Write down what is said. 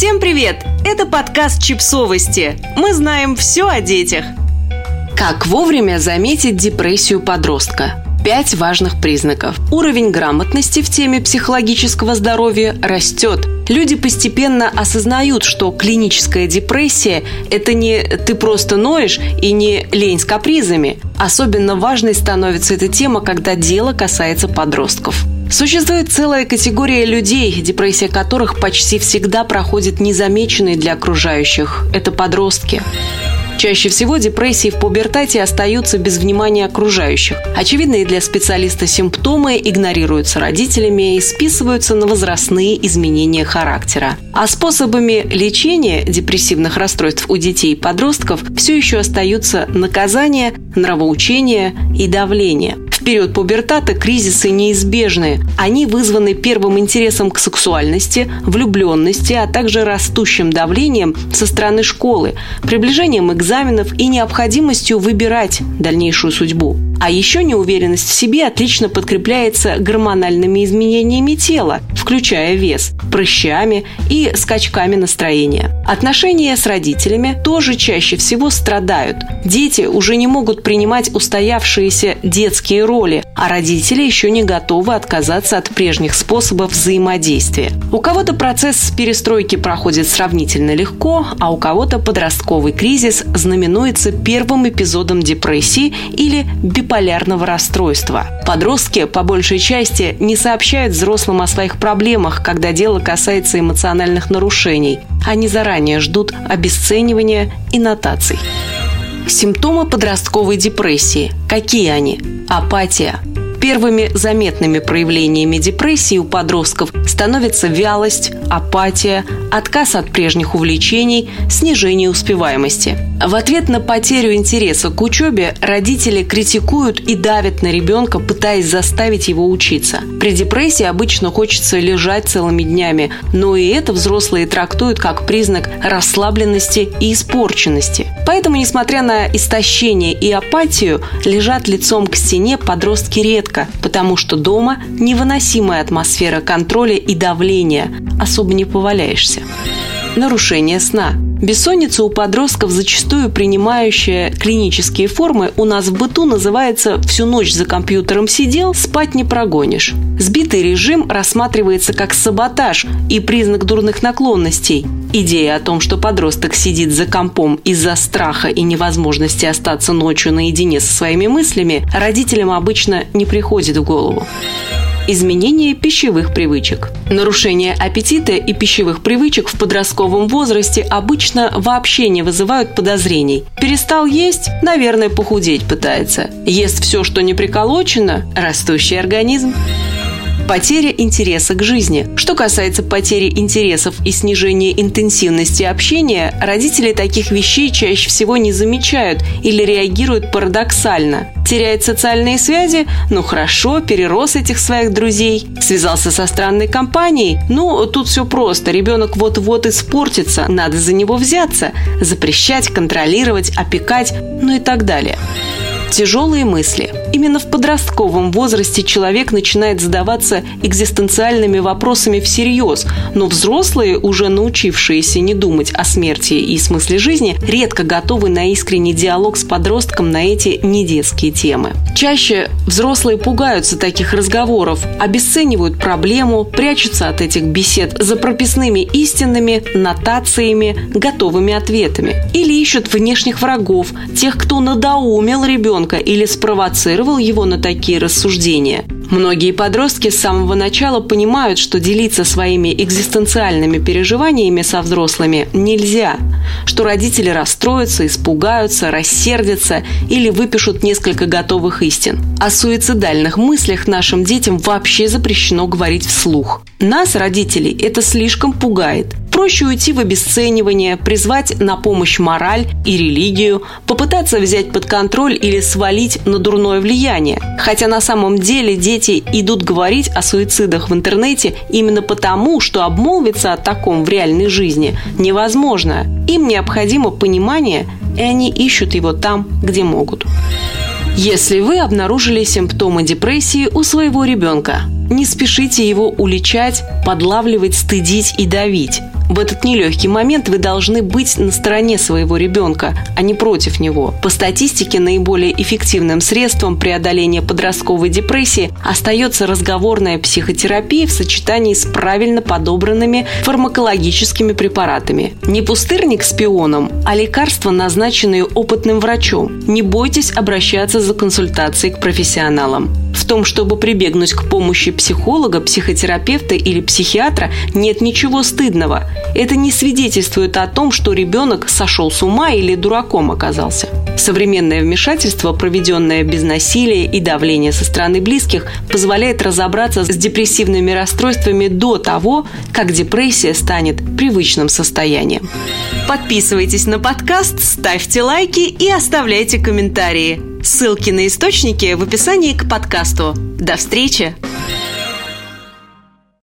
Всем привет! Это подкаст «Чипсовости». Мы знаем все о детях. Как вовремя заметить депрессию подростка? Пять важных признаков. Уровень грамотности в теме психологического здоровья растет. Люди постепенно осознают, что клиническая депрессия – это не ты просто ноешь и не лень с капризами. Особенно важной становится эта тема, когда дело касается подростков. Существует целая категория людей, депрессия которых почти всегда проходит незамеченной для окружающих. Это подростки. Чаще всего депрессии в пубертате остаются без внимания окружающих. Очевидные для специалиста симптомы игнорируются родителями и списываются на возрастные изменения характера. А способами лечения депрессивных расстройств у детей и подростков все еще остаются наказание, нравоучение и давление. В период пубертата кризисы неизбежны. Они вызваны первым интересом к сексуальности, влюбленности, а также растущим давлением со стороны школы, приближением экзаменов и необходимостью выбирать дальнейшую судьбу. А еще неуверенность в себе отлично подкрепляется гормональными изменениями тела, включая вес, прыщами и скачками настроения. Отношения с родителями тоже чаще всего страдают. Дети уже не могут принимать устоявшиеся детские роли, а родители еще не готовы отказаться от прежних способов взаимодействия. У кого-то процесс перестройки проходит сравнительно легко, а у кого-то подростковый кризис знаменуется первым эпизодом депрессии или биполярного расстройства. Подростки, по большей части, не сообщают взрослым о своих проблемах, когда дело касается эмоциональных нарушений. Они заранее ждут обесценивания и нотаций. Симптомы подростковой депрессии. Какие они? Апатия, Первыми заметными проявлениями депрессии у подростков становится вялость, апатия, отказ от прежних увлечений, снижение успеваемости. В ответ на потерю интереса к учебе родители критикуют и давят на ребенка, пытаясь заставить его учиться. При депрессии обычно хочется лежать целыми днями, но и это взрослые трактуют как признак расслабленности и испорченности. Поэтому, несмотря на истощение и апатию, лежат лицом к стене подростки редко, потому что дома невыносимая атмосфера контроля и давления, особо не поваляешься. Нарушение сна – Бессонница у подростков, зачастую принимающая клинические формы, у нас в быту называется «всю ночь за компьютером сидел, спать не прогонишь». Сбитый режим рассматривается как саботаж и признак дурных наклонностей. Идея о том, что подросток сидит за компом из-за страха и невозможности остаться ночью наедине со своими мыслями, родителям обычно не приходит в голову изменение пищевых привычек. Нарушение аппетита и пищевых привычек в подростковом возрасте обычно вообще не вызывают подозрений. Перестал есть, наверное, похудеть пытается. Ест все, что не приколочено – растущий организм. Потеря интереса к жизни. Что касается потери интересов и снижения интенсивности общения, родители таких вещей чаще всего не замечают или реагируют парадоксально. Теряет социальные связи? Ну хорошо, перерос этих своих друзей. Связался со странной компанией? Ну, тут все просто. Ребенок вот-вот испортится, надо за него взяться. Запрещать, контролировать, опекать, ну и так далее. Тяжелые мысли. Именно в подростковом возрасте человек начинает задаваться экзистенциальными вопросами всерьез, но взрослые, уже научившиеся не думать о смерти и смысле жизни, редко готовы на искренний диалог с подростком на эти недетские темы. Чаще взрослые пугаются таких разговоров, обесценивают проблему, прячутся от этих бесед за прописными истинами, нотациями, готовыми ответами. Или ищут внешних врагов, тех, кто надоумил ребенка или спровоцировал его на такие рассуждения. Многие подростки с самого начала понимают, что делиться своими экзистенциальными переживаниями со взрослыми нельзя, что родители расстроятся, испугаются, рассердятся или выпишут несколько готовых истин. О суицидальных мыслях нашим детям вообще запрещено говорить вслух. Нас, родителей, это слишком пугает. Проще уйти в обесценивание, призвать на помощь мораль и религию, попытаться взять под контроль или свалить на дурное влияние. Хотя на самом деле дети идут говорить о суицидах в интернете именно потому, что обмолвиться о таком в реальной жизни невозможно. Им необходимо понимание, и они ищут его там, где могут. Если вы обнаружили симптомы депрессии у своего ребенка, не спешите его уличать, подлавливать, стыдить и давить. В этот нелегкий момент вы должны быть на стороне своего ребенка, а не против него. По статистике, наиболее эффективным средством преодоления подростковой депрессии остается разговорная психотерапия в сочетании с правильно подобранными фармакологическими препаратами. Не пустырник с пионом, а лекарства, назначенные опытным врачом. Не бойтесь обращаться за консультацией к профессионалам. В том, чтобы прибегнуть к помощи психолога, психотерапевта или психиатра, нет ничего стыдного. Это не свидетельствует о том, что ребенок сошел с ума или дураком оказался. Современное вмешательство, проведенное без насилия и давления со стороны близких, позволяет разобраться с депрессивными расстройствами до того, как депрессия станет привычным состоянием. Подписывайтесь на подкаст, ставьте лайки и оставляйте комментарии. Ссылки на источники в описании к подкасту. До встречи!